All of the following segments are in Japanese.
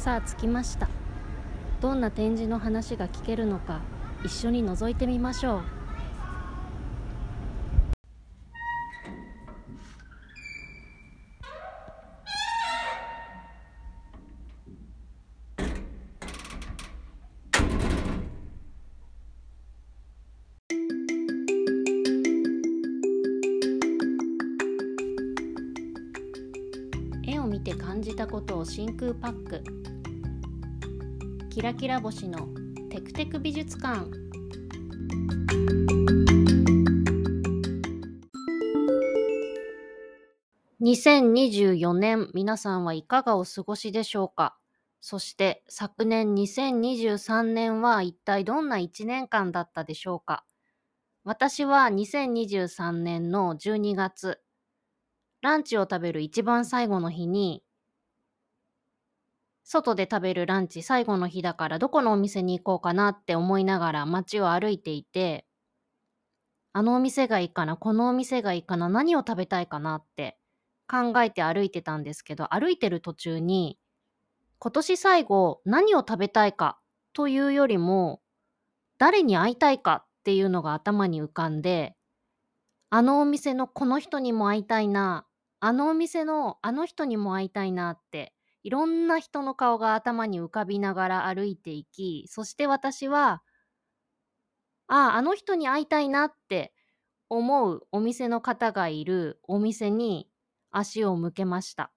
さあ着きました。どんな展示の話が聞けるのか一緒に覗いてみましょう。絵を見て感じたことを真空パック。キラキラ星のテクテク美術館。2024年皆さんはいかがお過ごしでしょうか？そして昨年2023年は一体どんな1年間だったでしょうか？私は2023年の12月ランチを食べる一番最後の日に外で食べるランチ最後の日だからどこのお店に行こうかなって思いながら街を歩いていてあのお店がいいかなこのお店がいいかな何を食べたいかなって考えて歩いてたんですけど歩いてる途中に今年最後何を食べたいかというよりも誰に会いたいかっていうのが頭に浮かんであのお店のこの人にも会いたいなあのお店のあの人にも会いたいなっていろんな人の顔が頭に浮かびながら歩いていきそして私はあああの人に会いたいなって思うお店の方がいるお店に足を向けました。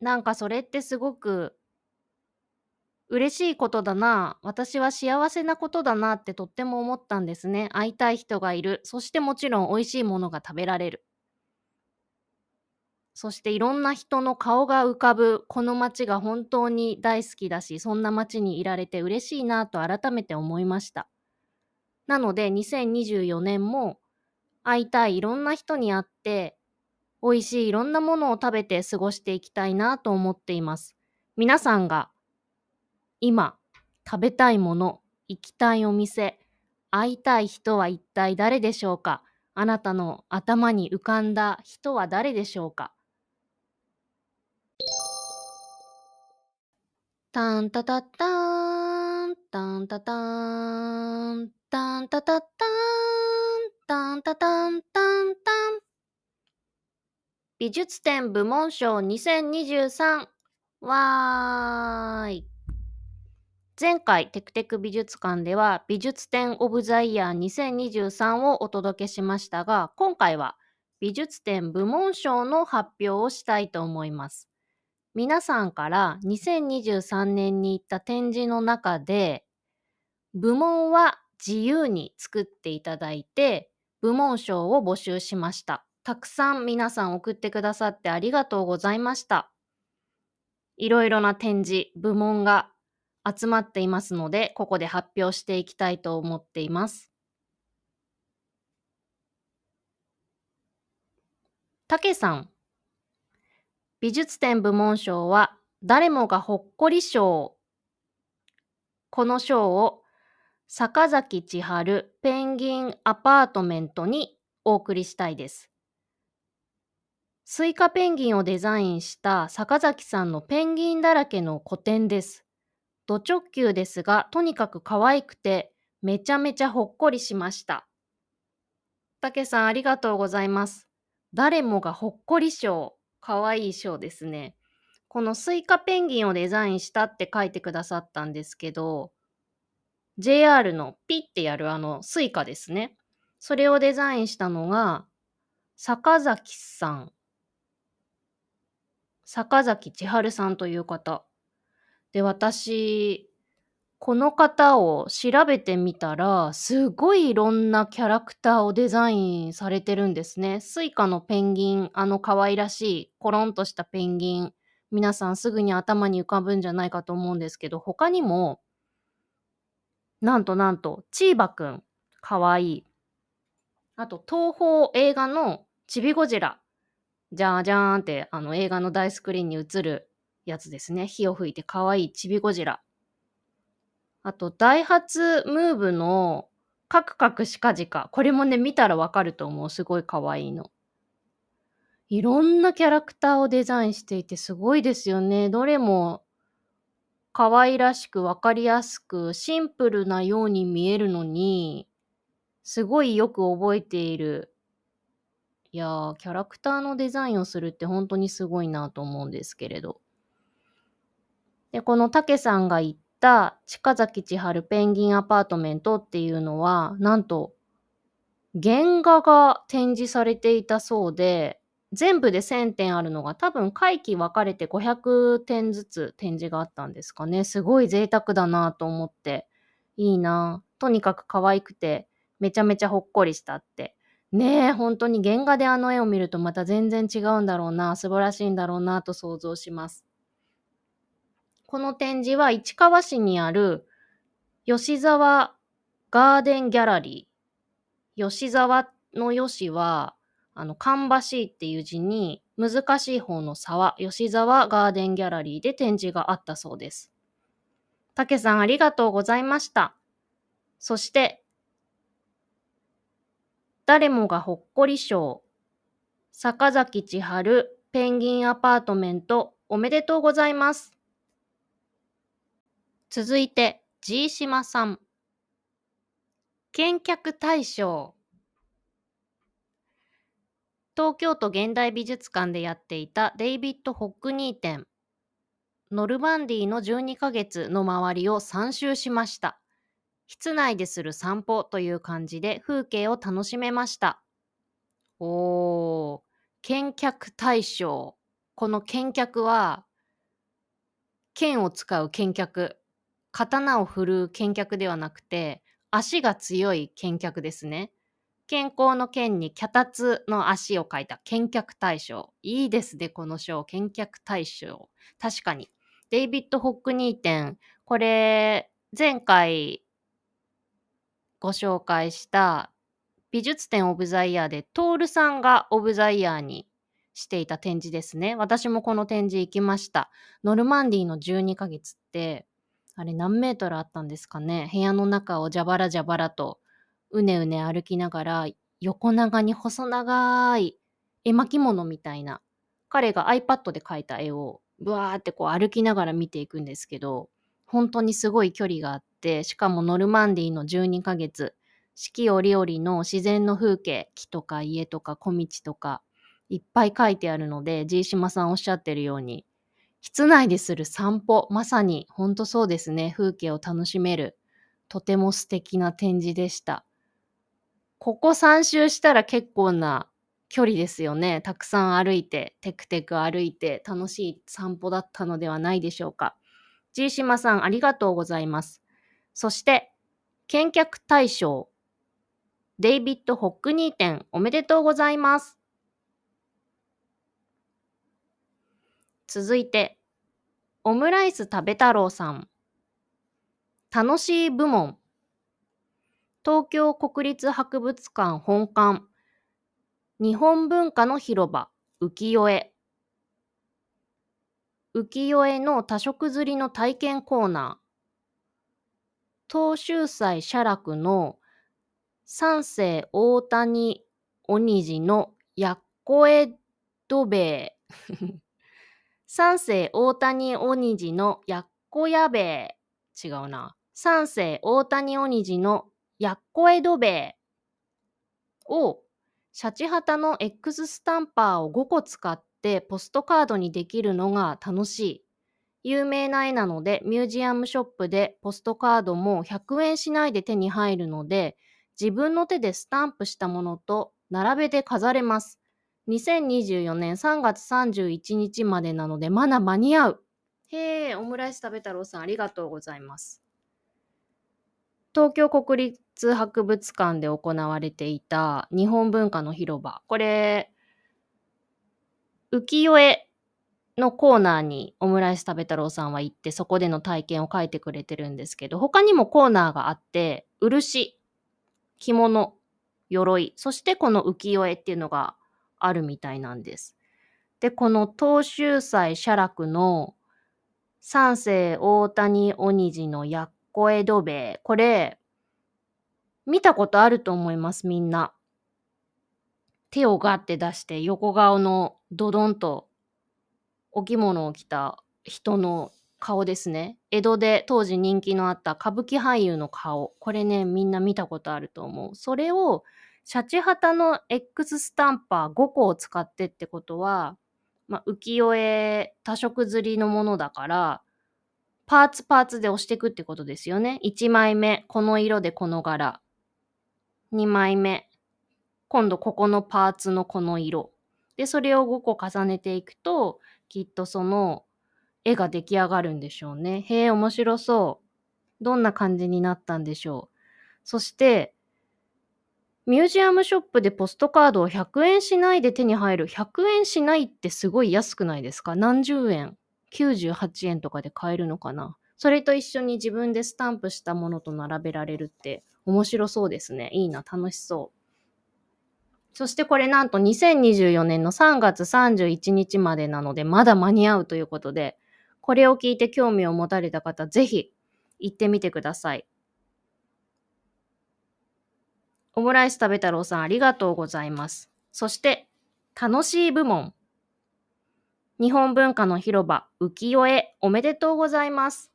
なんかそれってすごく嬉しいことだな私は幸せなことだなってとっても思ったんですね。会いたい人がいる。そしてもちろん美味しいものが食べられる。そしていろんな人の顔が浮かぶこの街が本当に大好きだしそんな街にいられて嬉しいなと改めて思いました。なので2024年も会いたいいろんな人に会って美味しいいろんなものを食べて過ごしていきたいなと思っています。皆さんが今食べたいもの行きたいお店会いたい人は一体誰でしょうか？あなたの頭に浮かんだ人は誰でしょうか？タンタタッターン、タンタターン、タンタタッターン、タンタタンタンタン。美術展部門賞2023わーい。前回テクテク美術館では美術展オブザイヤー2023をお届けしましたが今回は美術展部門賞の発表をしたいと思います。皆さんから2023年に行った展示の中で部門は自由に作っていただいて部門賞を募集しました。たくさん皆さん送ってくださってありがとうございました。いろいろな展示、部門が集まっていますので、ここで発表していきたいと思っています。たけさん。美術展部門賞は誰もがほっこり賞。この賞を坂崎千春ペンギンアパートメントにお送りしたいです。スイカペンギンをデザインした坂崎さんのペンギンだらけの個展です。ド直球ですが、とにかく可愛くてめちゃめちゃほっこりしました。たけさんありがとうございます。誰もがほっこり賞。かわいい賞ですね。この Suica ペンギンをデザインしたって書いてくださったんですけど、JR のピッてやるあの Suica ですね。それをデザインしたのが、坂崎さん。坂崎千春さんという方。で、私、この方を調べてみたら、すごいいろんなキャラクターをデザインされてるんですね。 Suica のペンギン、あの可愛らしいコロンとしたペンギン、皆さんすぐに頭に浮かぶんじゃないかと思うんですけど、他にも、なんとなんと、チーバくん、かわいい。あと、東宝映画のチビゴジラ。じゃーじゃーんって、あの映画の大スクリーンに映るやつですね。火を吹いてかわいいチビゴジラ。あと、ダイハツムーブのカクカクシカジカ。これもね、見たらわかると思う。すごい可愛いの。いろんなキャラクターをデザインしていてすごいですよね。どれも可愛らしくわかりやすくシンプルなように見えるのに、すごいよく覚えている。いやー、キャラクターのデザインをするって本当にすごいなと思うんですけれど。で、このたけさんが言った近崎千春ペンギンアパートメントっていうのは、なんと、原画が展示されていたそうで、全部で1000点あるのが多分回帰分かれて500点ずつ展示があったんですかね。すごい贅沢だなと思って。いいなとにかく可愛くて、めちゃめちゃほっこりしたって。ねえ、本当に原画であの絵を見るとまた全然違うんだろうな、素晴らしいんだろうなと想像します。この展示は市川市にある吉沢ガーデンギャラリー。吉沢の吉は、あの、芳しいっていう字に、難しい方の沢、吉沢ガーデンギャラリーで展示があったそうです。たけさんありがとうございました。そして、誰もがほっこり賞、坂崎千春ペンギンアパートメントおめでとうございます。続いて、G 島さん。見客大賞。東京都現代美術館でやっていたデイビッド・ホックニー展。ノルマンディの12ヶ月の周りを3周しました。室内でする散歩という感じで風景を楽しめました。おー、見客大賞。この見客は、剣を使う見客。刀を振る見客ではなくて、足が強い見客ですね。健康の剣に脚立の足を書いた見客大賞。いいですね、この賞。見客大賞。確かに。デイビッド・ホックニー展。これ、前回ご紹介した美術展オブザイヤーで、トールさんがオブザイヤーにしていた展示ですね。私もこの展示行きました。ノルマンディの12ヶ月って、あれ何メートルあったんですかね。部屋の中をジャバラジャバラとうねうね歩きながら横長に細長い絵巻物みたいな彼が iPad で描いた絵をブワーってこう歩きながら見ていくんですけど本当にすごい距離があってしかもノルマンディの12ヶ月四季折々の自然の風景木とか家とか小道とかいっぱい書いてあるので G 島さんおっしゃってるように室内でする散歩、まさに本当そうですね。風景を楽しめる。とても素敵な展示でした。ここ3周したら結構な距離ですよね。たくさん歩いて、テクテク歩いて楽しい散歩だったのではないでしょうか。G 島さんありがとうございます。そして、見客大賞、デイビッド・ホックニー展おめでとうございます。続いて、オムライス食べ太郎さん。楽しい部門。東京国立博物館本館。日本文化の広場浮世絵。浮世絵の多色釣りの体験コーナー。東秀斎写楽の三世大谷鬼次のやっこえどべえ。三世大谷鬼次のやっこやべえ。違うな。三世大谷鬼次のやっこえどべえをシャチハタの X スタンパーを5個使ってポストカードにできるのが楽しい。有名な絵なのでミュージアムショップでポストカードも100円しないで手に入るので自分の手でスタンプしたものと並べて飾れます。2024年3月31日までなのでまだ間に合う。へえ、オムライス食べ太郎さんありがとうございます。東京国立博物館で行われていた日本文化の広場。これ、浮世絵のコーナーにオムライス食べ太郎さんは行ってそこでの体験を書いてくれてるんですけど他にもコーナーがあって漆着物鎧そしてこの浮世絵っていうのがあるみたいなんです。でこの東秀斎写楽の三世大谷鬼路のやっこ江戸兵衛これ見たことあると思いますみんな。手をガッて出して横顔のドドンとお着物を着た人の顔ですね。江戸で当時人気のあった歌舞伎俳優の顔。これね、みんな見たことあると思う。それを、シャチハタの X スタンパー5個を使ってってことは、まあ、浮世絵多色刷りのものだから、パーツパーツで押していくってことですよね。1枚目、この色でこの柄。2枚目、今度ここのパーツのこの色。で、それを5個重ねていくと、きっとその絵が出来上がるんでしょうね。へえ、面白そう。どんな感じになったんでしょう。そして、ミュージアムショップでポストカードを100円しないで手に入る。100円しないってすごい安くないですか？何十円 ?98 円とかで買えるのかな？それと一緒に自分でスタンプしたものと並べられるって面白そうですね。いいな、楽しそう。そしてこれなんと2024年の3月31日までなので、まだ間に合うということで、これを聞いて興味を持たれた方、ぜひ行ってみてください。オムライス食べ太郎さんありがとうございます。そして、楽しい部門。日本文化の広場浮世絵おめでとうございます。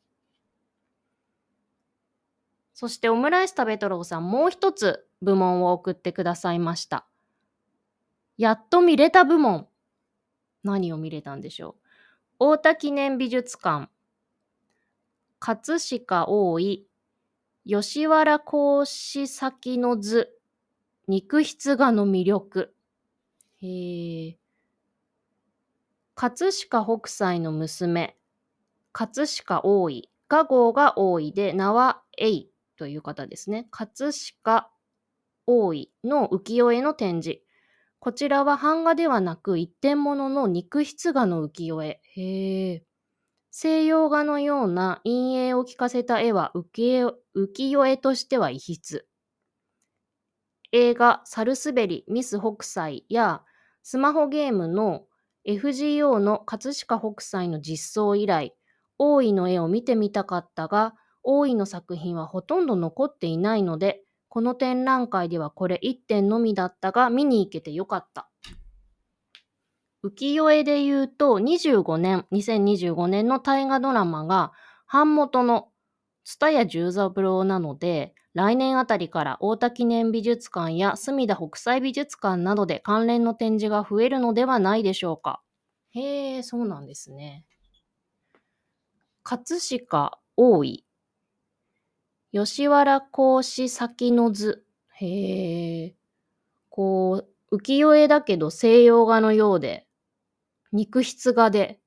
そしてオムライス食べ太郎さんもう一つ部門を送ってくださいました。やっと見れた部門。何を見れたんでしょう。太田記念美術館、葛飾大井、吉原講師先の図、肉筆画の魅力。へえ。葛飾北斎の娘、葛飾大井、画号が大井で、名は永という方ですね。葛飾大井の浮世絵の展示。こちらは版画ではなく一点物の肉筆画の浮世絵。へえ。西洋画のような陰影を効かせた絵は浮世絵としては異筆。映画サルスベリミス北斎やスマホゲームの FGO の葛飾北斎の実装以来、大井の絵を見てみたかったが、大井の作品はほとんど残っていないので、この展覧会ではこれ1点のみだったが見に行けてよかった。浮世絵で言うと25年、2025年の大河ドラマが版元の蔦屋十三郎なので、来年あたりから大田記念美術館や隅田北斎美術館などで関連の展示が増えるのではないでしょうか。へえ、そうなんですね。葛飾大井吉原講師先の図。へえ。こう、浮世絵だけど西洋画のようで、肉筆画で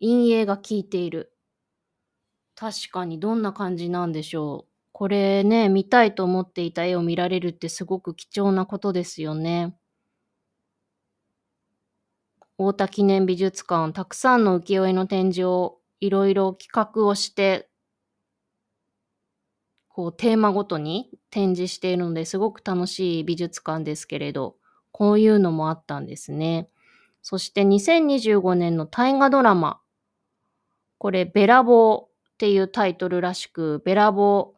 陰影が効いている。確かにどんな感じなんでしょう。これね、見たいと思っていた絵を見られるってすごく貴重なことですよね。太田記念美術館、たくさんの浮世絵の展示をいろいろ企画をしてこうテーマごとに展示しているのですごく楽しい美術館ですけれど、こういうのもあったんですね。そして2025年の大河ドラマ。これ、ベラボーっていうタイトルらしく、ベラボー、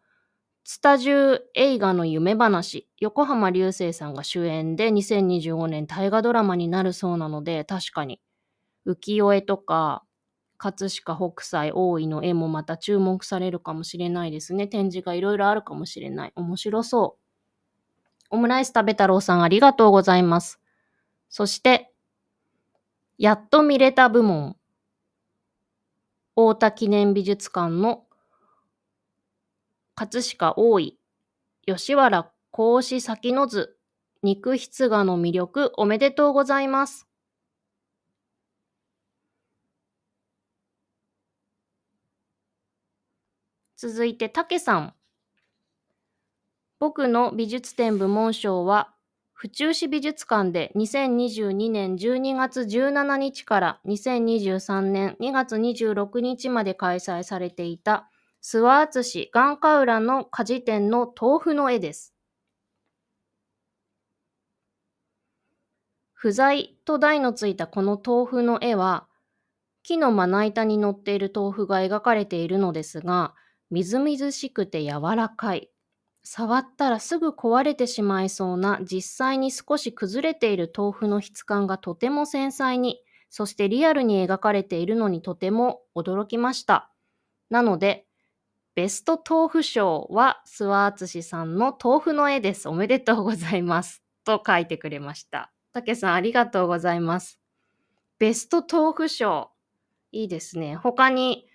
スタジュ映画の夢話、横浜流星さんが主演で2025年大河ドラマになるそうなので、確かに浮世絵とか葛飾北斎大井の絵もまた注目されるかもしれないですね。展示がいろいろあるかもしれない。面白そう。オムライス食べ太郎さんありがとうございます。そして、やっと見れた部門。大田記念美術館の葛飾大井、吉原格子先の図、肉筆画の魅力おめでとうございます。続いて、たけさん。僕の美術展部門賞は、府中市美術館で2022年12月17日から2023年2月26日まで開催されていた諏訪敦市眼科浦の果樹店の豆腐の絵です。不在と題のついたこの豆腐の絵は、木のまな板に乗っている豆腐が描かれているのですが、みずみずしくて柔らかい。触ったらすぐ壊れてしまいそうな実際に少し崩れている豆腐の質感がとても繊細に、そしてリアルに描かれているのにとても驚きました。なので、ベスト豆腐賞は諏訪敦さんの豆腐の絵です。おめでとうございます。と書いてくれました。たけさんありがとうございます。ベスト豆腐賞。いいですね。他に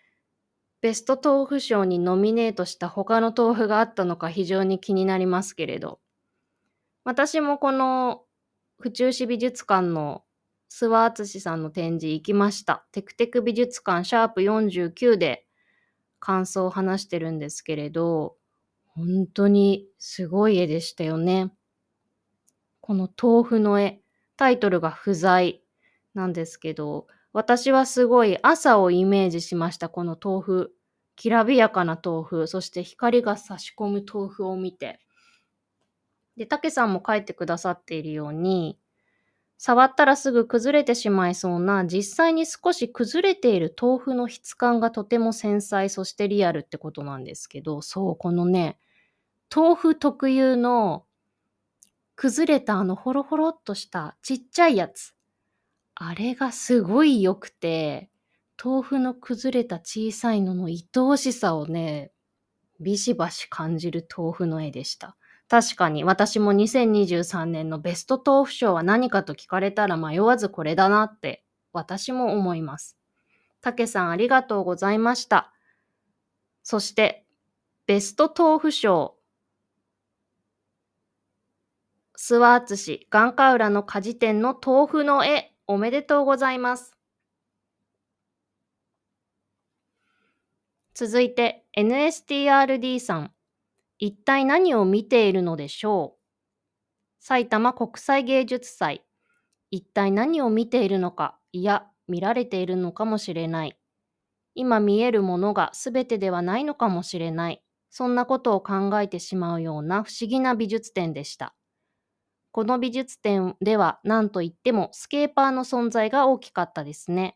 ベスト豆腐賞にノミネートした他の豆腐があったのか非常に気になりますけれど。私もこの府中市美術館の諏訪敦さんの展示行きました。テクテク美術館シャープ49で感想を話してるんですけれど、本当にすごい絵でしたよね。この豆腐の絵。タイトルが不在なんですけど、私はすごい朝をイメージしました。この豆腐。きらびやかな豆腐、そして光が差し込む豆腐を見て。で、たけさんも書いてくださっているように、触ったらすぐ崩れてしまいそうな、実際に少し崩れている豆腐の質感がとても繊細、そしてリアルってことなんですけど、そう、このね、豆腐特有の崩れたあのホロホロっとしたちっちゃいやつ。あれがすごい良くて、豆腐の崩れた小さいのの愛おしさをね、ビシバシ感じる豆腐の絵でした。確かに私も2023年のベスト豆腐賞は何かと聞かれたら迷わずこれだなって私も思います。たけさんありがとうございました。そしてベスト豆腐賞諏訪敦眼科浦の果樹店の豆腐の絵、おめでとうございます。続いて NSTRD さん。一体何を見ているのでしょう？埼玉国際芸術祭。一体何を見ているのか、いや、見られているのかもしれない。今見えるものが全てではないのかもしれない。そんなことを考えてしまうような不思議な美術展でした。この美術展では何といってもスケーパーの存在が大きかったですね。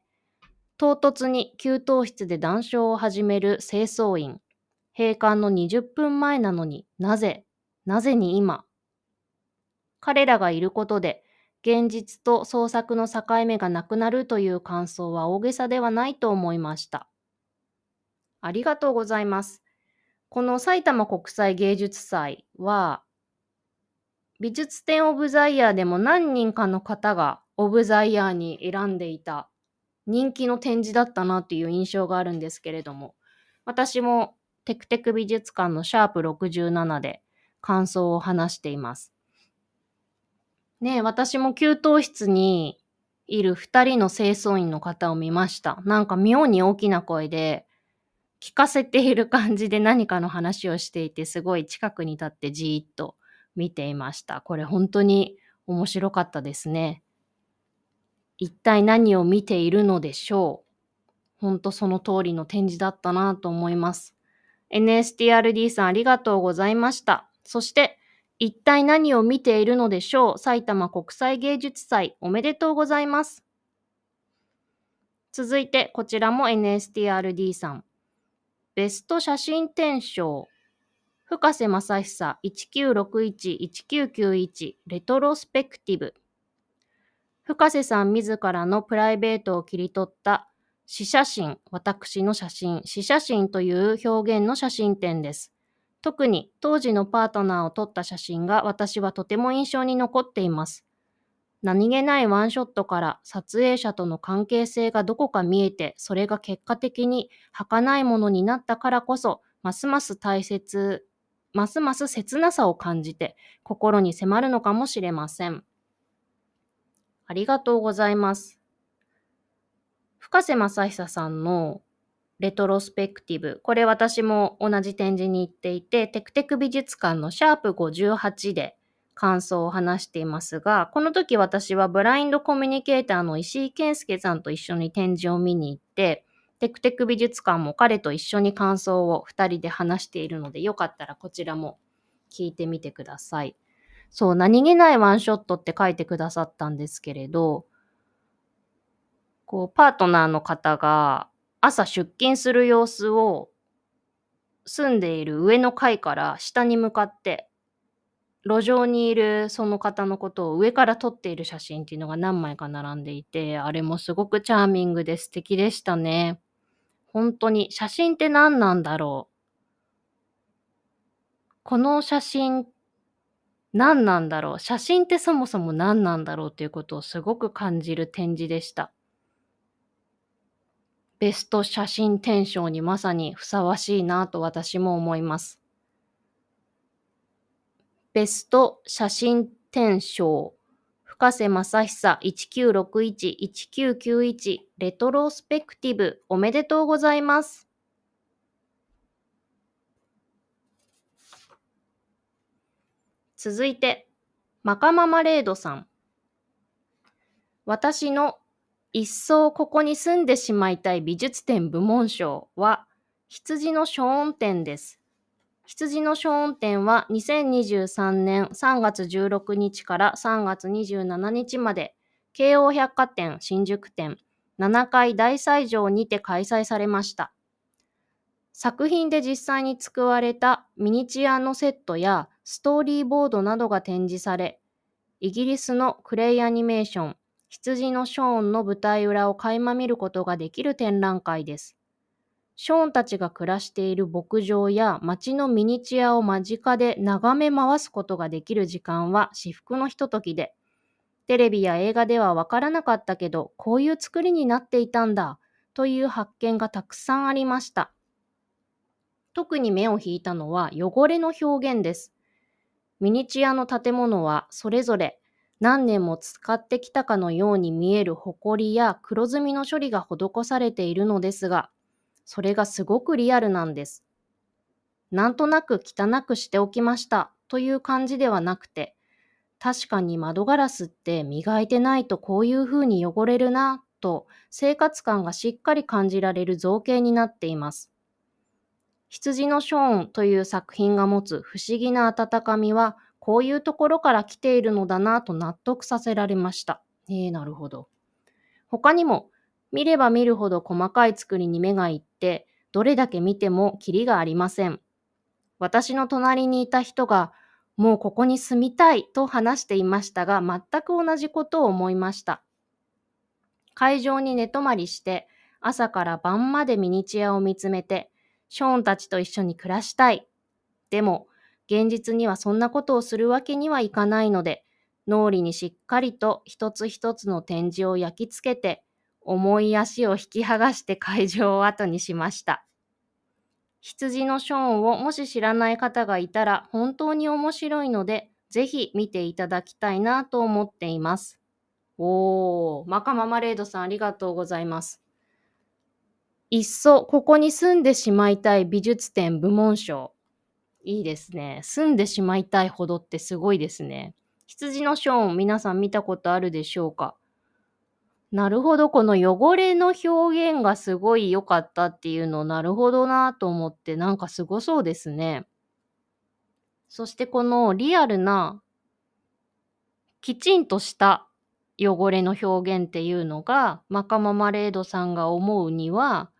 唐突に給湯室で談笑を始める清掃員。閉館の20分前なのになぜ、なぜに今？彼らがいることで現実と創作の境目がなくなるという感想は大げさではないと思いました。ありがとうございます。この埼玉国際芸術祭は美術展オブザイヤーでも何人かの方がオブザイヤーに選んでいた人気の展示だったなっていう印象があるんですけれども、私もテクテク美術館のシャープ67で感想を話しています。ね私も給湯室にいる2人の清掃員の方を見ました。なんか妙に大きな声で聞かせている感じで何かの話をしていて、すごい近くに立ってじーっと見ていました。これ本当に面白かったですね。一体何を見ているのでしょう？本当その通りの展示だったなと思います。NSTRD さんありがとうございました。そして、一体何を見ているのでしょう？埼玉国際芸術祭おめでとうございます。続いて、こちらも NSTRD さん。ベスト写真展賞深瀬正久1961-1991レトロスペクティブ深瀬さん自らのプライベートを切り取った詩写真、私の写真、詩写真という表現の写真展です。特に当時のパートナーを撮った写真が私はとても印象に残っています。何気ないワンショットから撮影者との関係性がどこか見えて、それが結果的に儚いものになったからこそ、ますます大切ますます切なさを感じて心に迫るのかもしれません。ありがとうございます。深瀬正久さんのレトロスペクティブ。これ私も同じ展示に行っていて、テクテク美術館のシャープ58で感想を話していますが、この時私はブラインドコミュニケーターの石井健介さんと一緒に展示を見に行って、テクテク美術館も彼と一緒に感想を2人で話しているので、よかったらこちらも聞いてみてください。そう、何気ないワンショットって書いてくださったんですけれど、こう、パートナーの方が朝出勤する様子を住んでいる上の階から下に向かって路上にいるその方のことを上から撮っている写真っていうのが何枚か並んでいて、あれもすごくチャーミングで素敵でしたね。本当に写真って何なんだろう。この写真何なんだろう。写真ってそもそも何なんだろうということをすごく感じる展示でした。ベスト写真展賞にまさにふさわしいなと私も思います。ベスト写真展賞深瀬正久1961-1991レトロスペクティブおめでとうございます。続いて、マカママレードさん。私の一層ここに住んでしまいたい美術展部門賞は羊のショーン展です。羊のショーン展は2023年3月16日から3月27日まで、京王百貨店新宿店7階大斎場にて開催されました。作品で実際に使われたミニチュアのセットやストーリーボードなどが展示され、イギリスのクレイアニメーション、羊のショーンの舞台裏を垣間見ることができる展覧会です。ショーンたちが暮らしている牧場や街のミニチュアを間近で眺め回すことができる時間は至福のひとときで、テレビや映画ではわからなかったけど、こういう作りになっていたんだ、という発見がたくさんありました。特に目を引いたのは汚れの表現です。ミニチュアの建物はそれぞれ何年も使ってきたかのように見えるホコリや黒ずみの処理が施されているのですが、それがすごくリアルなんです。なんとなく汚くしておきましたという感じではなくて、確かに窓ガラスって磨いてないとこういう風に汚れるなと生活感がしっかり感じられる造形になっています。羊のショーンという作品が持つ不思議な温かみはこういうところから来ているのだなと納得させられました。えー、なるほど。他にも見れば見るほど細かい作りに目がいって、どれだけ見てもキリがありません。私の隣にいた人が、もうここに住みたいと話していましたが、全く同じことを思いました。会場に寝泊まりして、朝から晩までミニチュアを見つめて、ショーンたちと一緒に暮らしたい。でも、現実にはそんなことをするわけにはいかないので、脳裏にしっかりと一つ一つの展示を焼き付けて、重い足を引き剥がして会場を後にしました。羊のショーンをもし知らない方がいたら本当に面白いので、ぜひ見ていただきたいなと思っています。おー、マカママレードさんありがとうございます。いっそここに住んでしまいたい美術展部門賞。いいですね。住んでしまいたいほどってすごいですね。羊のショーン皆さん見たことあるでしょうか？なるほど、この汚れの表現がすごい良かったっていうの、なるほどなと思って、なんかすごそうですね。そしてこのリアルな、きちんとした汚れの表現っていうのが、マカママレードさんが思うには、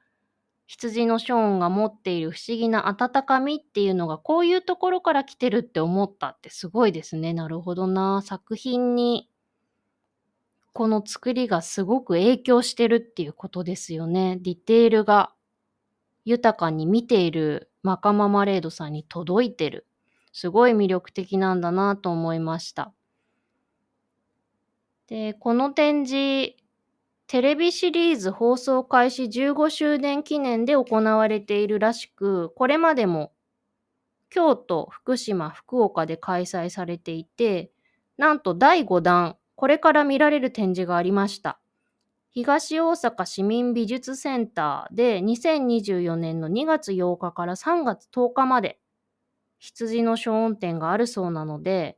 羊のショーンが持っている不思議な温かみっていうのがこういうところから来てるって思ったってすごいですね。なるほどな。作品にこの作りがすごく影響してるっていうことですよね。ディテールが豊かに見ているマカママレードさんに届いてる。すごい魅力的なんだなと思いました。で、この展示、テレビシリーズ放送開始15周年記念で行われているらしく、これまでも京都、福島、福岡で開催されていて、なんと第5弾、これから見られる展示がありました。東大阪市民美術センターで2024年の2月8日から3月10日まで羊の小音展があるそうなので、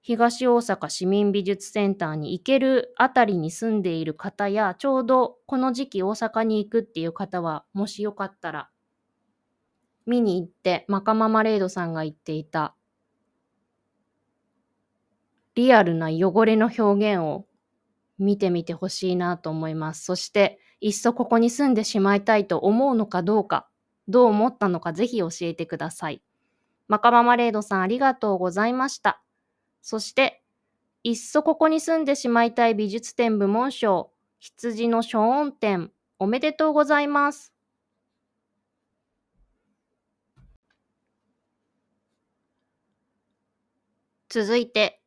東大阪市民美術センターに行けるあたりに住んでいる方や、ちょうどこの時期大阪に行くっていう方は、もしよかったら、見に行って、マカママレードさんが言っていた、リアルな汚れの表現を見てみてほしいなと思います。そして、いっそここに住んでしまいたいと思うのかどうか、どう思ったのかぜひ教えてください。マカママレードさんありがとうございました。そして、いっそここに住んでしまいたい美術展部門賞、羊の小音展、おめでとうございます。続いて、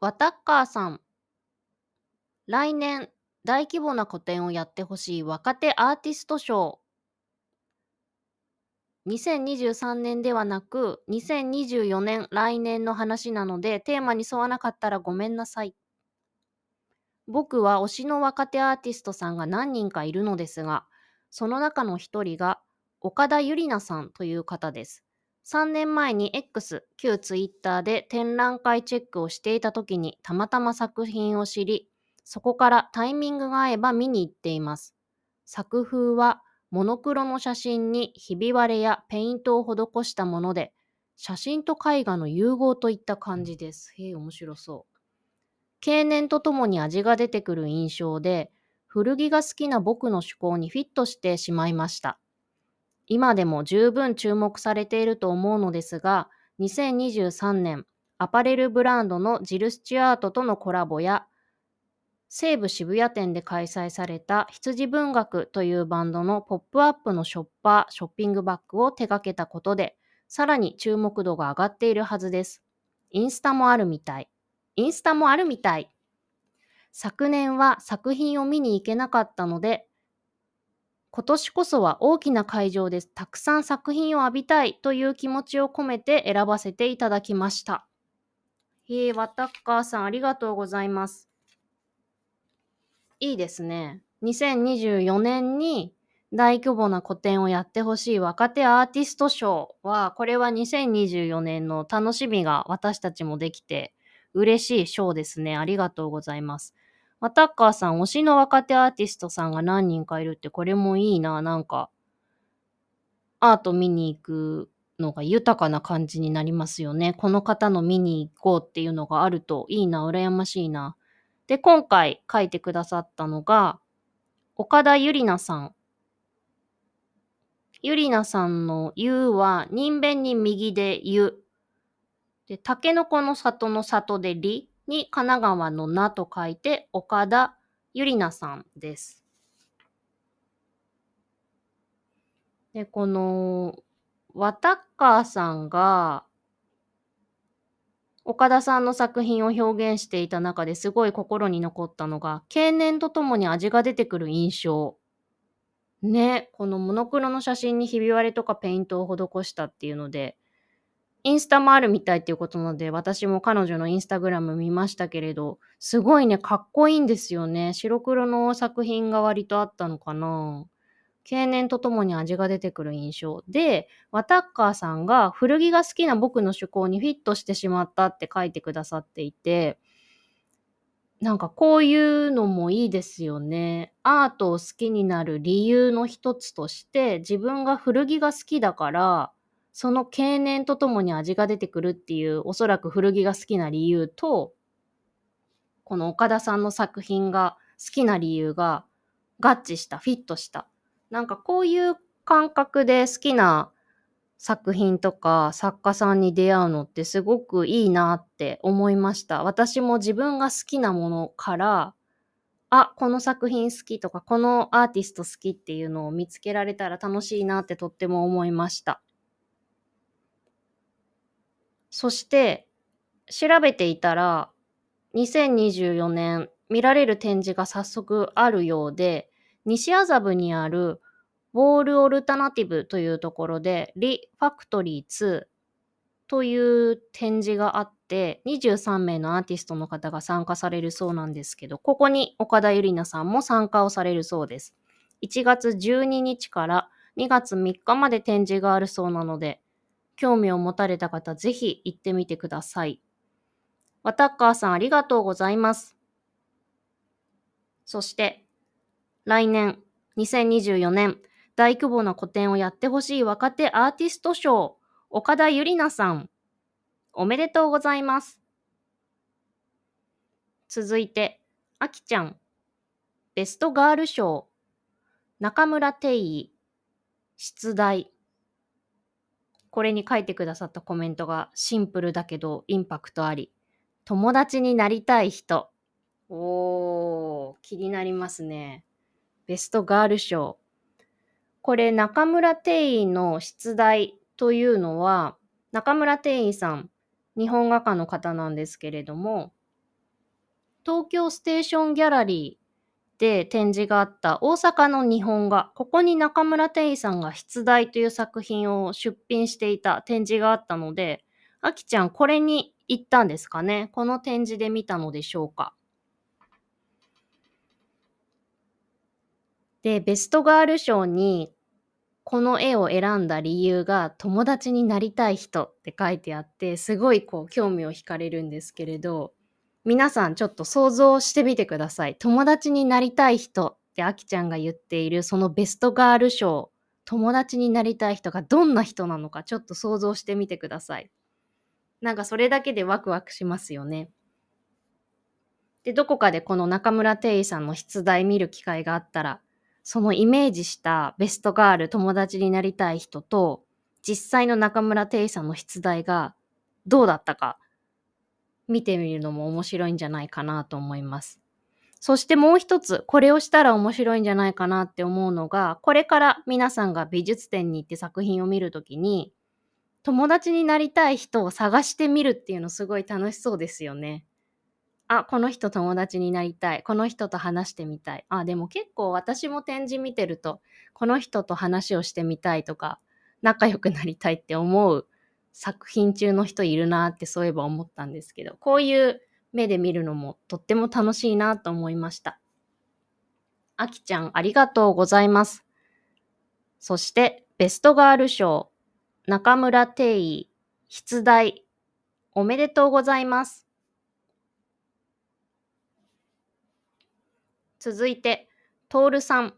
ワタッカーさん。来年、大規模な個展をやってほしい若手アーティスト賞2023年ではなく、2024年、来年の話なので、テーマに沿わなかったらごめんなさい。僕は推しの若手アーティストさんが何人かいるのですが、その中の一人が岡田ゆりなさんという方です。3年前に X、旧 Twitter で展覧会チェックをしていた時にたまたま作品を知り、そこからタイミングが合えば見に行っています。作風はモノクロの写真にひび割れやペイントを施したもので、写真と絵画の融合といった感じです。へえ、面白そう。経年とともに味が出てくる印象で、古着が好きな僕の趣向にフィットしてしまいました。今でも十分注目されていると思うのですが、2023年、アパレルブランドのジル・スチュアートとのコラボや、西武渋谷店で開催された羊文学というバンドのポップアップのショッパー、ショッピングバッグを手掛けたことで、さらに注目度が上がっているはずです。インスタもあるみたい。インスタもあるみたい。昨年は作品を見に行けなかったので、今年こそは大きな会場でたくさん作品を浴びたいという気持ちを込めて選ばせていただきました。へえ、ワタッカーさんありがとうございます。いいですね。2024年に大規模な個展をやってほしい若手アーティスト賞は、これは2024年の楽しみが私たちもできて嬉しい賞ですね。ありがとうございます。ワタッカーさん、推しの若手アーティストさんが何人かいるって、これもいいな。なんか、アート見に行くのが豊かな感じになりますよね。この方の見に行こうっていうのがあるといいな、羨ましいな。で、今回書いてくださったのが、岡田ゆりなさん。ゆりなさんのゆは、人弁に右でゆ。で、たけのこの里の里でりに神奈川のなと書いて、岡田ゆりなさんです。で、この、ワタッカーさんが、岡田さんの作品を表現していた中ですごい心に残ったのが、経年とともに味が出てくる印象。ね、このモノクロの写真にひび割れとかペイントを施したっていうので、インスタもあるみたいっていうことなので、私も彼女のインスタグラム見ましたけれど、すごいね、かっこいいんですよね。白黒の作品が割とあったのかな。経年とともに味が出てくる印象で、ワタッカーさんが古着が好きな僕の趣向にフィットしてしまったって書いてくださっていて、なんかこういうのもいいですよね。アートを好きになる理由の一つとして、自分が古着が好きだから、その経年とともに味が出てくるっていう、おそらく古着が好きな理由と、この岡田さんの作品が好きな理由が合致した、フィットしたなんかこういう感覚で好きな作品とか作家さんに出会うのってすごくいいなって思いました。私も自分が好きなものから、あ、この作品好きとか、このアーティスト好きっていうのを見つけられたら楽しいなってとっても思いました。そして、調べていたら、2024年見られる展示が早速あるようで、西麻布にあるウォールオルタナティブというところで、リファクトリー2という展示があって、23名のアーティストの方が参加されるそうなんですけど、ここに岡田ゆりなさんも参加をされるそうです。1月12日から2月3日まで展示があるそうなので、興味を持たれた方、ぜひ行ってみてください。ワタッカーさんありがとうございます。そして、来年、2024年、大規模な個展をやってほしい若手アーティスト賞、岡田ゆりなさん、おめでとうございます。続いて、あきちゃん、ベストガール賞、中村定位、出題。これに書いてくださったコメントがシンプルだけどインパクトあり。友達になりたい人。おー、気になりますね。ベストガール賞。これ中村定位の出題というのは、中村定位さん、日本画家の方なんですけれども、東京ステーションギャラリーで展示があった大阪の日本画、ここに中村定位さんが出題という作品を出品していた展示があったので、あきちゃんこれに行ったんですかね？この展示で見たのでしょうか？で、ベストガール賞にこの絵を選んだ理由が友達になりたい人って書いてあって、すごいこう興味を惹かれるんですけれど、皆さんちょっと想像してみてください。友達になりたい人ってあきちゃんが言っているそのベストガール賞、友達になりたい人がどんな人なのかちょっと想像してみてください。なんかそれだけでワクワクしますよね。で、どこかでこの中村定位さんの出題見る機会があったら、そのイメージしたベストガール、友達になりたい人と、実際の中村定位さんの出題がどうだったか、見てみるのも面白いんじゃないかなと思います。そしてもう一つ、これをしたら面白いんじゃないかなって思うのが、これから皆さんが美術展に行って作品を見るときに、友達になりたい人を探してみるっていうのすごい楽しそうですよね。あ、この人友達になりたい。この人と話してみたい。あ、でも結構私も展示見てると、この人と話をしてみたいとか、仲良くなりたいって思う作品中の人いるなってそういえば思ったんですけど、こういう目で見るのもとっても楽しいなと思いました。あきちゃん、ありがとうございます。そして、ベストガール賞、中村定位、出題、おめでとうございます。続いて、トールさん。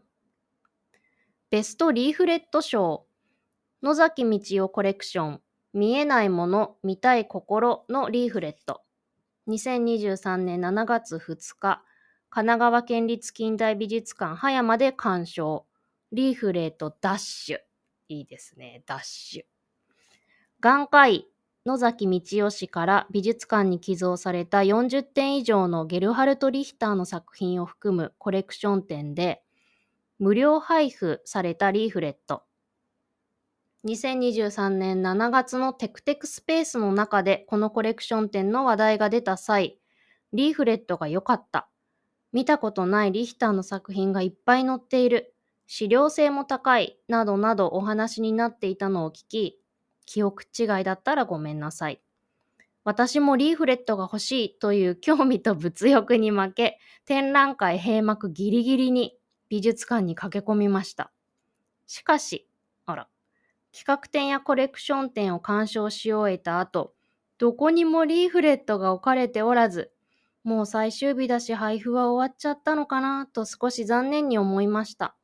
ベストリーフレット賞、野崎道夫コレクション、見えないもの、見たい心のリーフレット。2023年7月2日、神奈川県立近代美術館葉山で鑑賞。リーフレットダッシュ。いいですね、ダッシュ。眼科医、野崎道夫氏から美術館に寄贈された40点以上のゲルハルト・リヒターの作品を含むコレクション展で、無料配布されたリーフレット。2023年7月のテクテクスペースの中でこのコレクション展の話題が出た際、リーフレットが良かった。見たことないリヒターの作品がいっぱい載っている。資料性も高い。などなどお話になっていたのを聞き、記憶違いだったらごめんなさい。私もリーフレットが欲しいという興味と物欲に負け、展覧会閉幕ギリギリに美術館に駆け込みました。しかし、企画展やコレクション展を鑑賞し終えた後、どこにもリーフレットが置かれておらず、もう最終日だし配布は終わっちゃったのかなと少し残念に思いました。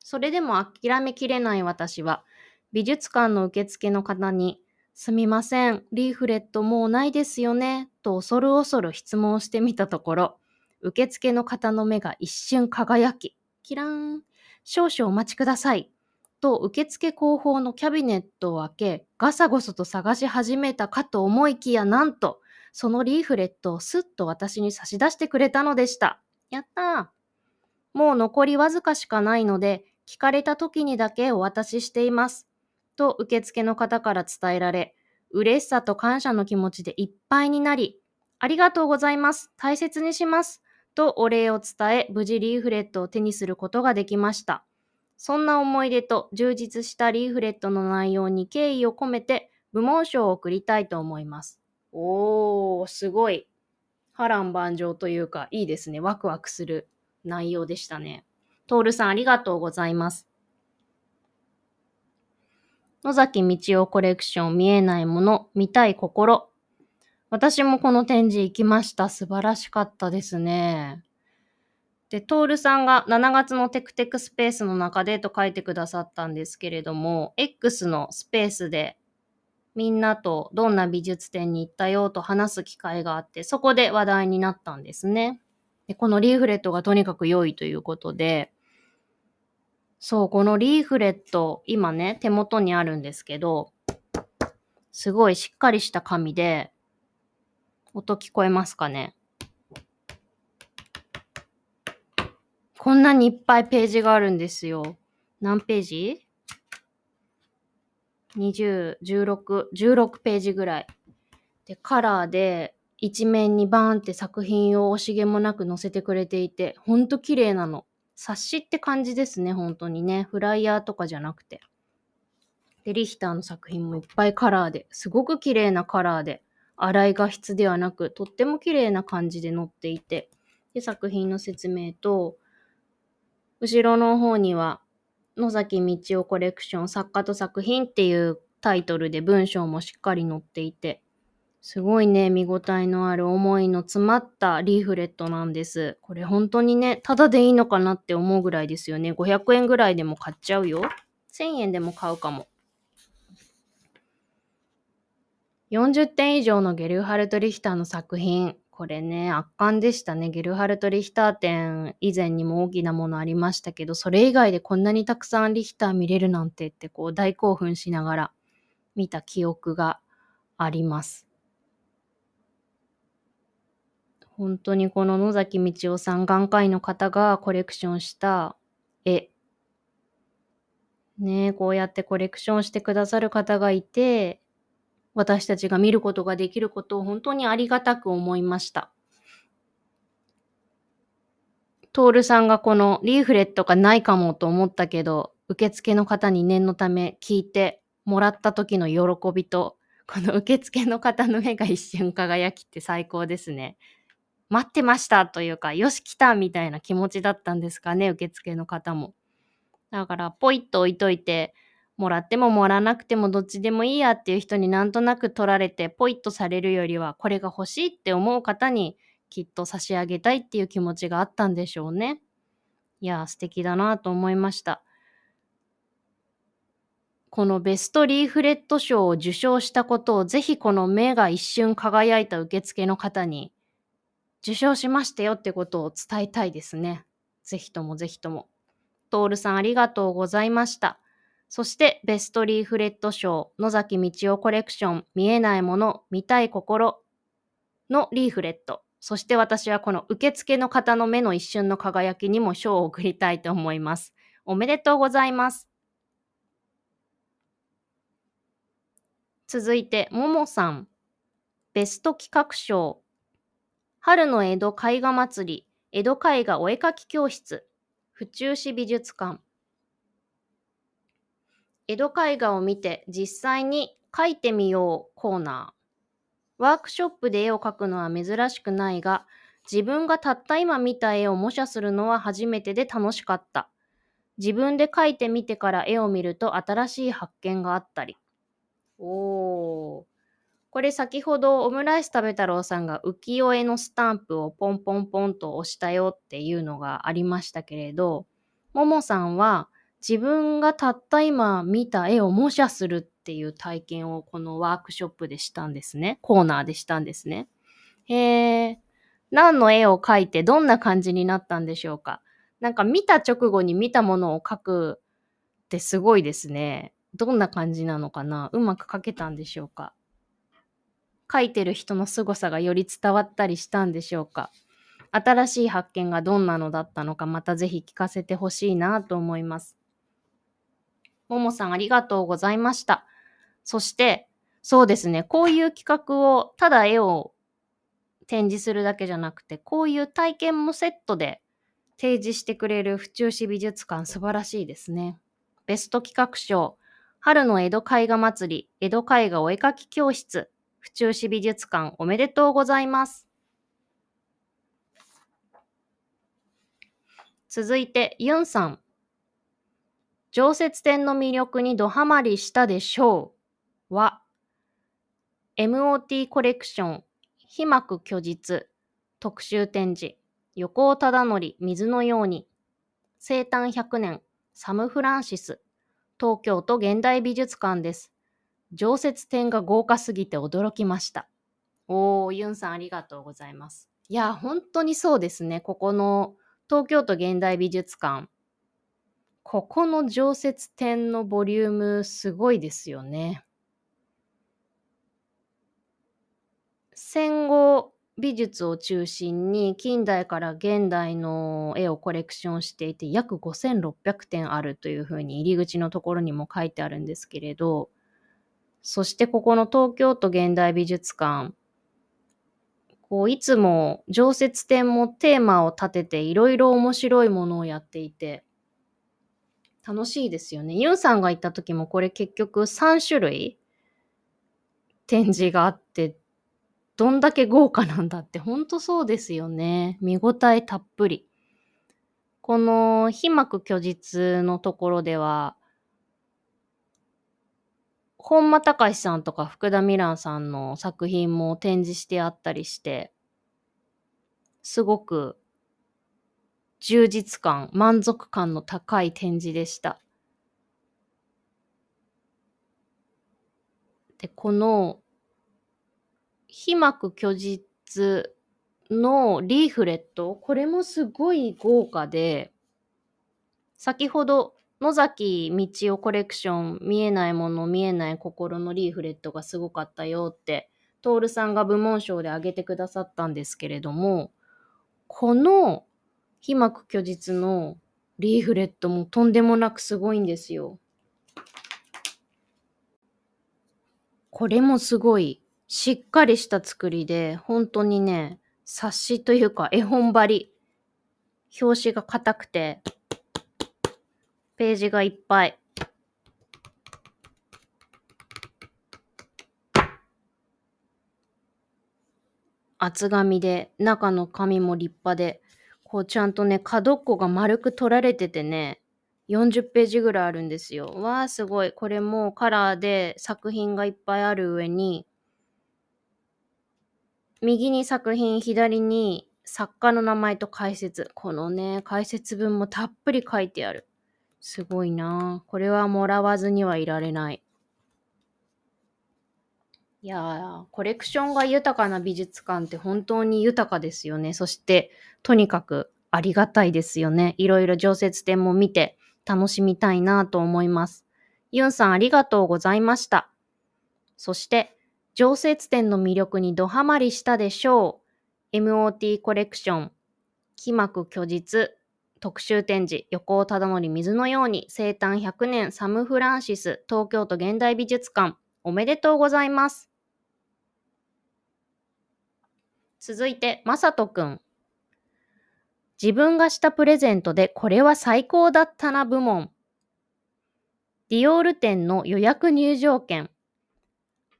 それでも諦めきれない私は、美術館の受付の方に、すみません、リーフレットもうないですよね、と恐る恐る質問してみたところ、受付の方の目が一瞬輝き、キラーン、少々お待ちください。と受付後方のキャビネットを開け、ガサゴソと探し始めたかと思いきや、なんと、そのリーフレットをスッと私に差し出してくれたのでした。やったー。もう残りわずかしかないので、聞かれた時にだけお渡ししています。と受付の方から伝えられ、嬉しさと感謝の気持ちでいっぱいになり、ありがとうございます。大切にします。とお礼を伝え、無事リーフレットを手にすることができました。そんな思い出と充実したリーフレットの内容に敬意を込めて、部門賞を送りたいと思います。おー、すごい。波乱万丈というか、いいですね。ワクワクする内容でしたね。トールさん、ありがとうございます。野崎道夫コレクション、見えないもの、見たい心。私もこの展示行きました。素晴らしかったですね。で、トールさんが7月のテクテクスペースの中でと書いてくださったんですけれども、X のスペースでみんなとどんな美術展に行ったよと話す機会があって、そこで話題になったんですね。でこのリーフレットがとにかく良いということで、そう、このリーフレット、今ね、手元にあるんですけど、すごいしっかりした紙で、音聞こえますかね？こんなにいっぱいページがあるんですよ。何ページ ?20、16、16ページぐらい。で、カラーで一面にバーンって作品を惜しげもなく載せてくれていて、ほんと綺麗なの。冊子って感じですね、本当にね。フライヤーとかじゃなくて。で、リヒターの作品もいっぱいカラーで、すごく綺麗なカラーで、粗い画質ではなく、とっても綺麗な感じで載っていて、で、作品の説明と、後ろの方には、野崎道夫コレクション作家と作品っていうタイトルで文章もしっかり載っていて、すごいね、見応えのある思いの詰まったリーフレットなんです。これ本当にね、ただでいいのかなって思うぐらいですよね。500円ぐらいでも買っちゃうよ。1000円でも買うかも。40点以上のゲルハルト・リヒターの作品。これね、圧巻でしたね。ゲルハルト・リヒター展以前にも大きなものありましたけど、それ以外でこんなにたくさんリヒター見れるなんてってこう大興奮しながら見た記憶があります。本当にこの野崎道夫さん眼科医の方がコレクションした絵。ね、こうやってコレクションしてくださる方がいて、私たちが見ることができることを本当にありがたく思いました。トールさんがこのリーフレットがないかもと思ったけど、受付の方に念のため聞いてもらった時の喜びと、この受付の方の目が一瞬輝きって最高ですね。待ってましたというか、よし来たみたいな気持ちだったんですかね、受付の方も。だから、ポイッと置いといて、もらってももらわなくてもどっちでもいいやっていう人になんとなく取られて、ポイッとされるよりは、これが欲しいって思う方にきっと差し上げたいっていう気持ちがあったんでしょうね。いや、素敵だなと思いました。このベストリーフレット賞を受賞したことをぜひこの目が一瞬輝いた受付の方に受賞しましたよってことを伝えたいですね。ぜひともぜひとも。トールさんありがとうございました。そしてベストリーフレット賞野崎道夫コレクション見えないもの見たい心のリーフレット。そして私はこの受付の方の目の一瞬の輝きにも賞を送りたいと思います。おめでとうございます。続いて、ももさん。ベスト企画賞。春の江戸絵画祭り、江戸絵画お絵描き教室、府中市美術館。江戸絵画を見て実際に描いてみようコーナー。ワークショップで絵を描くのは珍しくないが、自分がたった今見た絵を模写するのは初めてで楽しかった。自分で描いてみてから絵を見ると新しい発見があったり。おー。これ先ほどオムライス食べ太郎さんが浮世絵のスタンプをポンポンポンと押したよっていうのがありましたけれど、ももさんは自分がたった今見た絵を模写するっていう体験をこのワークショップでしたんですね。コーナーでしたんですね。へー。何の絵を描いてどんな感じになったんでしょうか。なんか見た直後に見たものを描くってすごいですね。どんな感じなのかなうまく描けたんでしょうか書いてる人の凄さがより伝わったりしたんでしょうか新しい発見がどんなのだったのかまたぜひ聞かせてほしいなと思います。ももさんありがとうございました。そして、そうですね、こういう企画をただ絵を展示するだけじゃなくて、こういう体験もセットで提示してくれる府中市美術館素晴らしいですね。ベスト企画賞、春の江戸絵画祭り、江戸絵画お絵かき教室、府中市美術館おめでとうございます。続いて、ユンさん。常設展の魅力にドハマりしたでしょうは、MOT コレクション、被膜虚実、特集展示、横尾忠則、水のように、生誕100年、サム・フランシス、東京都現代美術館です。常設展が豪華すぎて驚きました。おー、ユンさんありがとうございます。いや、本当にそうですね。ここの東京都現代美術館。ここの常設展のボリュームすごいですよね。戦後美術を中心に近代から現代の絵をコレクションしていて約5600点あるというふうに入り口のところにも書いてあるんですけれどそしてここの東京都現代美術館こういつも常設展もテーマを立てていろいろ面白いものをやっていて楽しいですよね。ユンさんが行った時もこれ結局3種類展示があってどんだけ豪華なんだってほんとそうですよね。見応えたっぷり。この被膜虚実のところでは本間隆さんとか福田ミランさんの作品も展示してあったりして、すごく充実感、満足感の高い展示でした。で、この被膜虚実のリーフレット、これもすごい豪華で、先ほど野崎道夫コレクション見えないもの見えない心のリーフレットがすごかったよって徹さんが部門賞で挙げてくださったんですけれどもこの被膜虚実のリーフレットもとんでもなくすごいんですよ。これもすごいしっかりした作りで本当にね冊子というか絵本張り表紙が硬くてページがいっぱい。厚紙で、中の紙も立派で、こうちゃんとね、角っこが丸く取られててね、40ページぐらいあるんですよ。わあ、すごい。これもカラーで作品がいっぱいある上に、右に作品、左に作家の名前と解説。このね、解説文もたっぷり書いてある。すごいなこれはもらわずにはいられない。いやー、コレクションが豊かな美術館って本当に豊かですよね。そして、とにかくありがたいですよね。いろいろ常設展も見て楽しみたいなと思います。ユンさんありがとうございました。そして、常設展の魅力にドハマりしたでしょう。MOT コレクション、被膜虚実、特集展示、横尾忠則水のように、生誕100年サム・フランシス、東京都現代美術館、おめでとうございます。続いて、まさとくん。自分がしたプレゼントでこれは最高だったな部門。ディオール店の予約入場券。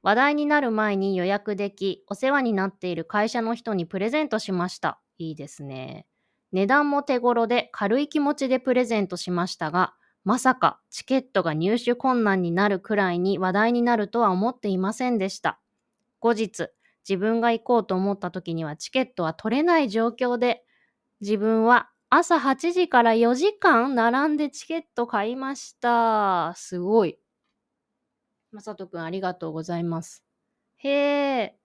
話題になる前に予約でき、お世話になっている会社の人にプレゼントしました。いいですね。値段も手頃で軽い気持ちでプレゼントしましたが、まさかチケットが入手困難になるくらいに話題になるとは思っていませんでした。後日、自分が行こうと思った時にはチケットは取れない状況で、自分は朝8時から4時間並んでチケット買いました。すごい。まさとくんありがとうございます。へえ。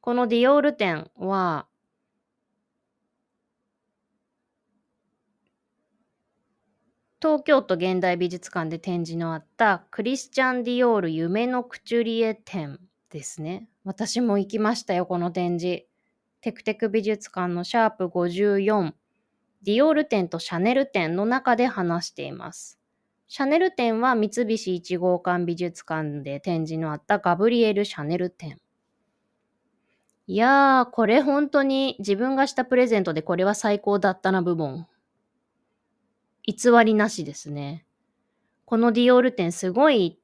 このディオール店は、東京都現代美術館で展示のあったクリスチャン・ディオール夢のクチュリエ展ですね。私も行きましたよ、この展示。テクテク美術館のシャープ54、ディオール展とシャネル展の中で話しています。シャネル展は三菱一号館美術館で展示のあったガブリエル・シャネル展。いやー、これ本当に自分がしたプレゼントでこれは最高だったな部門。偽りなしですね。このディオール展すごい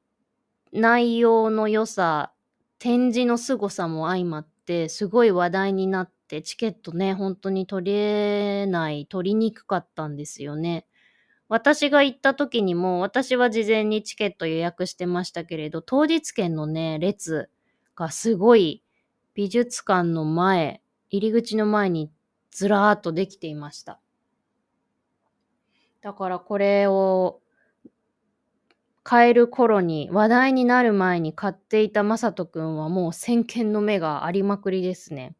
内容の良さ、展示の凄さも相まって、すごい話題になって、チケットね、本当に取れない、取りにくかったんですよね。私が行った時にも、私は事前にチケット予約してましたけれど、当日券のね、列がすごい美術館の前、入り口の前にずらーっとできていました。だからこれを買える頃に話題になる前に買っていたまさとくんはもう先見の目がありまくりですね。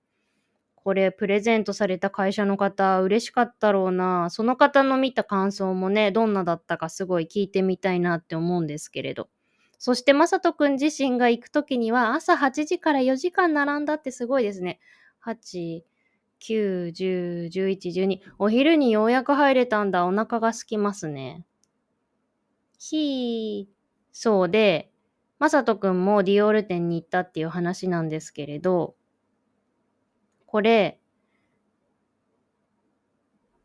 これプレゼントされた会社の方嬉しかったろうな。その方の見た感想もね、どんなだったかすごい聞いてみたいなって思うんですけれど。そしてまさとくん自身が行く時には朝8時から4時間並んだってすごいですね。8、9、10、11、12。お昼にようやく入れたんだ。お腹が空きますね。ひー。そうで、まさとくんもディオール店に行ったっていう話なんですけれど、これ、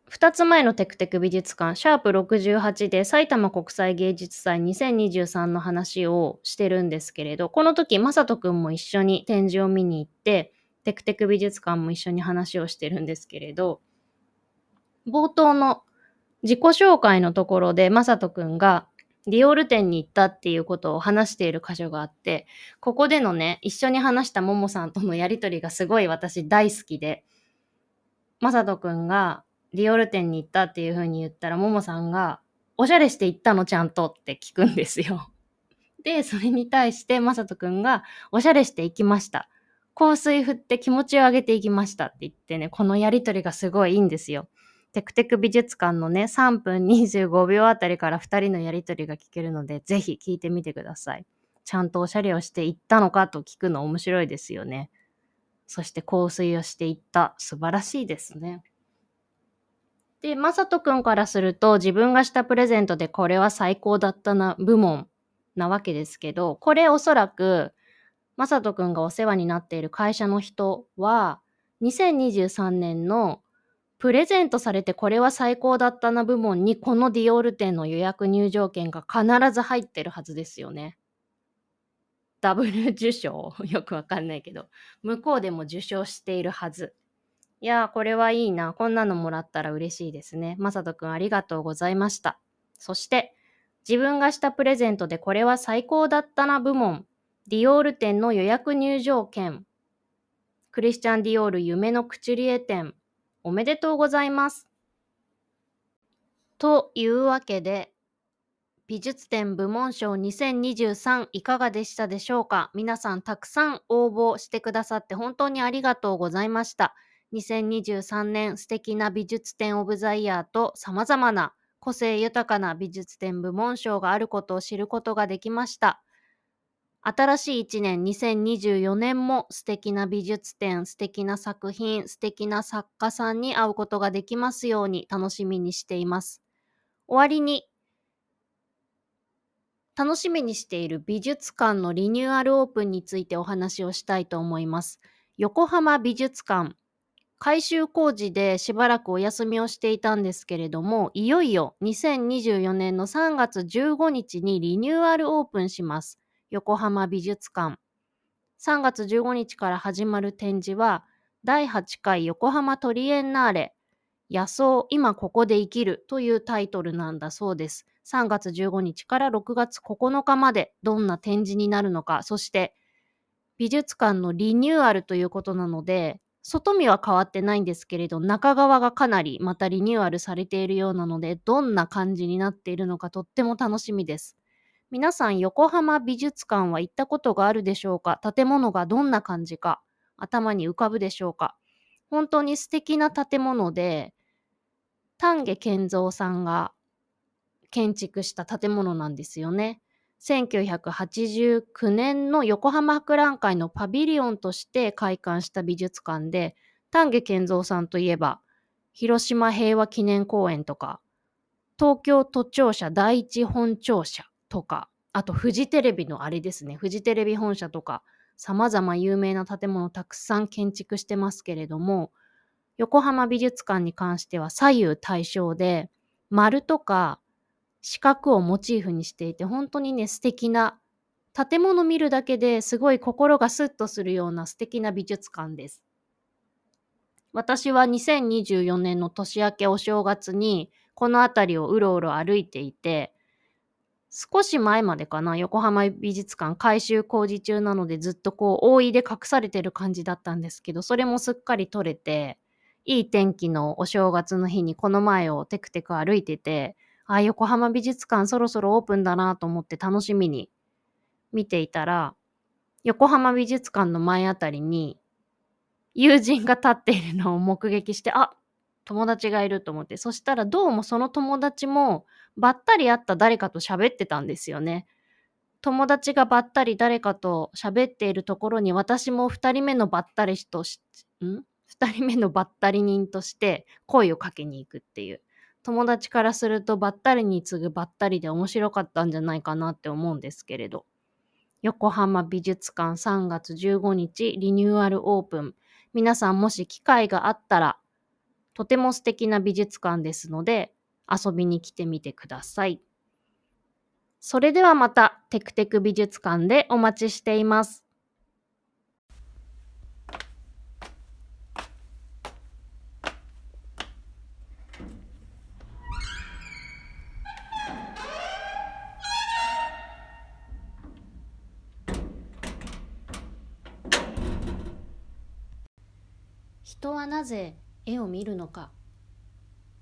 2つ前のテクテク美術館、シャープ68で埼玉国際芸術祭2023の話をしてるんですけれど、この時、まさとくんも一緒に展示を見に行って、テクテク美術館も一緒に話をしてるんですけれど、冒頭の自己紹介のところで、まさとくんがディオール店に行ったっていうことを話している箇所があって、ここでのね、一緒に話したももさんとのやりとりがすごい私大好きで、まさとくんがディオール店に行ったっていう風に言ったら、ももさんが、おしゃれして行ったのちゃんとって聞くんですよ。で、それに対してまさとくんが、おしゃれして行きました。香水振って気持ちを上げていきましたって言ってね、このやりとりがすごいいいんですよ。テクテク美術館のね、3分25秒あたりから2人のやりとりが聞けるので、ぜひ聞いてみてください。ちゃんとおしゃれをしていったのかと聞くの面白いですよね。そして香水をしていった。素晴らしいですね。で、まさとくんからすると自分がしたプレゼントでこれは最高だったな部門なわけですけど、これおそらくまさとくんがお世話になっている会社の人は2023年のプレゼントされてこれは最高だったな部門にこのディオール店の予約入場券が必ず入ってるはずですよね。ダブル受賞よくわかんないけど、向こうでも受賞しているはず。いやー、これはいいな。こんなのもらったら嬉しいですね。まさとくんありがとうございました。そして、自分がしたプレゼントでこれは最高だったな部門。ディオール店の予約入場券。クリスチャン・ディオール夢のクチュリエ店。おめでとうございます。というわけで、美術展部門賞2023いかがでしたでしょうか？皆さんたくさん応募してくださって本当にありがとうございました。2023年素敵な美術展オブザイヤーと様々な個性豊かな美術展部門賞があることを知ることができました。新しい一年2024年も素敵な美術展、素敵な作品、素敵な作家さんに会うことができますように楽しみにしています。終わりに、楽しみにしている美術館のリニューアルオープンについてお話をしたいと思います。横浜美術館、改修工事でしばらくお休みをしていたんですけれども、いよいよ2024年の3月15日にリニューアルオープンします。横浜美術館。3月15日から始まる展示は、第8回横浜トリエンナーレ、野草今ここで生きるというタイトルなんだそうです。3月15日から6月9日までどんな展示になるのか、そして美術館のリニューアルということなので、外見は変わってないんですけれど、中側がかなりまたリニューアルされているようなので、どんな感じになっているのかとっても楽しみです。皆さん、横浜美術館は行ったことがあるでしょうか？建物がどんな感じか、頭に浮かぶでしょうか？本当に素敵な建物で、丹下健三さんが建築した建物なんですよね。1989年の横浜博覧会のパビリオンとして開館した美術館で、丹下健三さんといえば、広島平和記念公園とか、東京都庁舎第一本庁舎とか、あとフジテレビのあれですね、フジテレビ本社とか、様々有名な建物たくさん建築してますけれども、横浜美術館に関しては左右対称で、丸とか四角をモチーフにしていて、本当にね、素敵な建物見るだけですごい心がスッとするような素敵な美術館です。私は2024年の年明けお正月にこの辺りをうろうろ歩いていて、少し前までかな、横浜美術館改修工事中なのでずっとこう覆いで隠されてる感じだったんですけど、それもすっかり撮れて、いい天気のお正月の日にこの前をテクテク歩いてて、あ、横浜美術館そろそろオープンだなと思って楽しみに見ていたら、横浜美術館の前あたりに友人が立っているのを目撃して、あ、友達がいると思って、そしたらどうもその友達もばったり会った誰かと喋ってたんですよね。友達がばったり誰かと喋っているところに私も二人目のばったりとし、ん？二人目のばったり人として声をかけに行くっていう。友達からするとばったりに次ぐばったりで面白かったんじゃないかなって思うんですけれど。横浜美術館3月15日リニューアルオープン。皆さんもし機会があったら、とても素敵な美術館ですので、遊びに来てみてください。それではまたテクテク美術館でお待ちしています。人はなぜ絵を見るのか